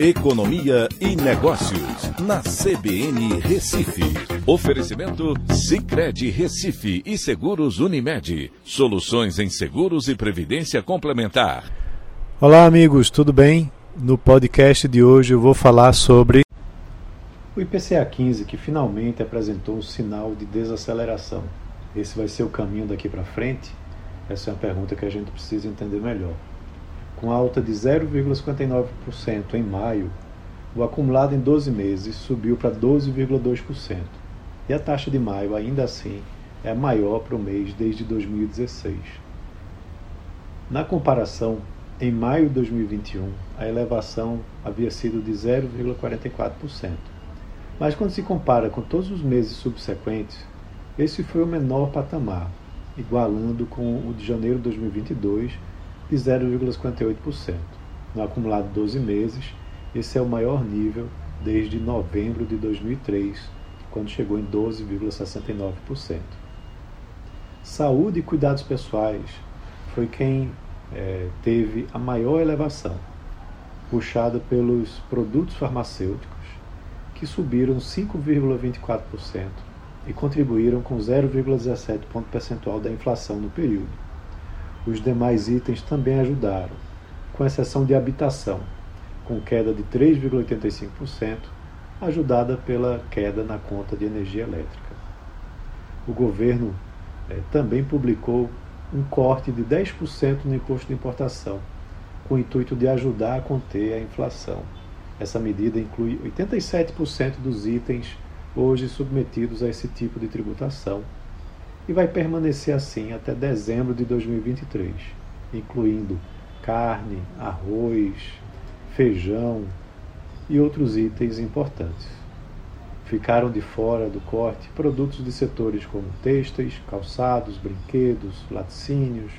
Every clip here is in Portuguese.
Economia e Negócios, na CBN Recife. Oferecimento Cicred Recife e Seguros Unimed. Soluções em seguros e previdência complementar. Olá, amigos, tudo bem? No podcast de hoje eu vou falar sobre o IPCA 15, que finalmente apresentou um sinal de desaceleração. Esse vai ser o caminho daqui para frente? Essa é uma pergunta que a gente precisa entender melhor. Com alta de 0,59% em maio, o acumulado em 12 meses subiu para 12,2%. E a taxa de maio, ainda assim, é maior para o mês desde 2016. Na comparação, em maio de 2021, a elevação havia sido de 0,44%. Mas quando se compara com todos os meses subsequentes, esse foi o menor patamar, igualando com o de janeiro de 2022, de 0,58%. No acumulado 12 meses, esse é o maior nível desde novembro de 2003, quando chegou em 12,69%. Saúde e cuidados pessoais foi quem é, teve a maior elevação, puxada pelos produtos farmacêuticos, que subiram 5,24% e contribuíram com 0,17 ponto percentual da inflação no período. Os demais itens também ajudaram, com exceção de habitação, com queda de 3,85%, ajudada pela queda na conta de energia elétrica. O governo eh, também publicou um corte de 10% no imposto de importação, com o intuito de ajudar a conter a inflação. Essa medida inclui 87% dos itens hoje submetidos a esse tipo de tributação e vai permanecer assim até dezembro de 2023, incluindo carne, arroz, feijão e outros itens importantes. Ficaram de fora do corte produtos de setores como têxteis, calçados, brinquedos, laticínios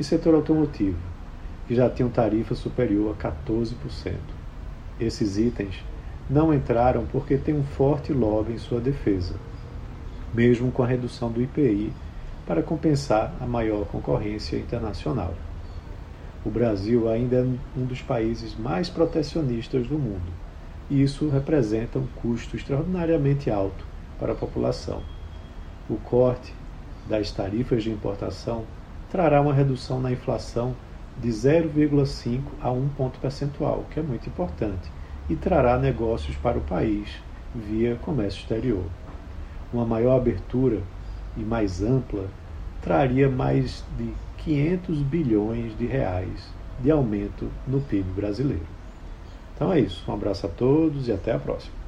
e setor automotivo, que já tinham tarifa superior a 14%. Esses itens não entraram porque têm um forte lobby em sua defesa mesmo com a redução do IPI, para compensar a maior concorrência internacional. O Brasil ainda é um dos países mais protecionistas do mundo, e isso representa um custo extraordinariamente alto para a população. O corte das tarifas de importação trará uma redução na inflação de 0,5 a 1 ponto percentual, que é muito importante, e trará negócios para o país via comércio exterior uma maior abertura e mais ampla traria mais de 500 bilhões de reais de aumento no PIB brasileiro. Então é isso. Um abraço a todos e até a próxima.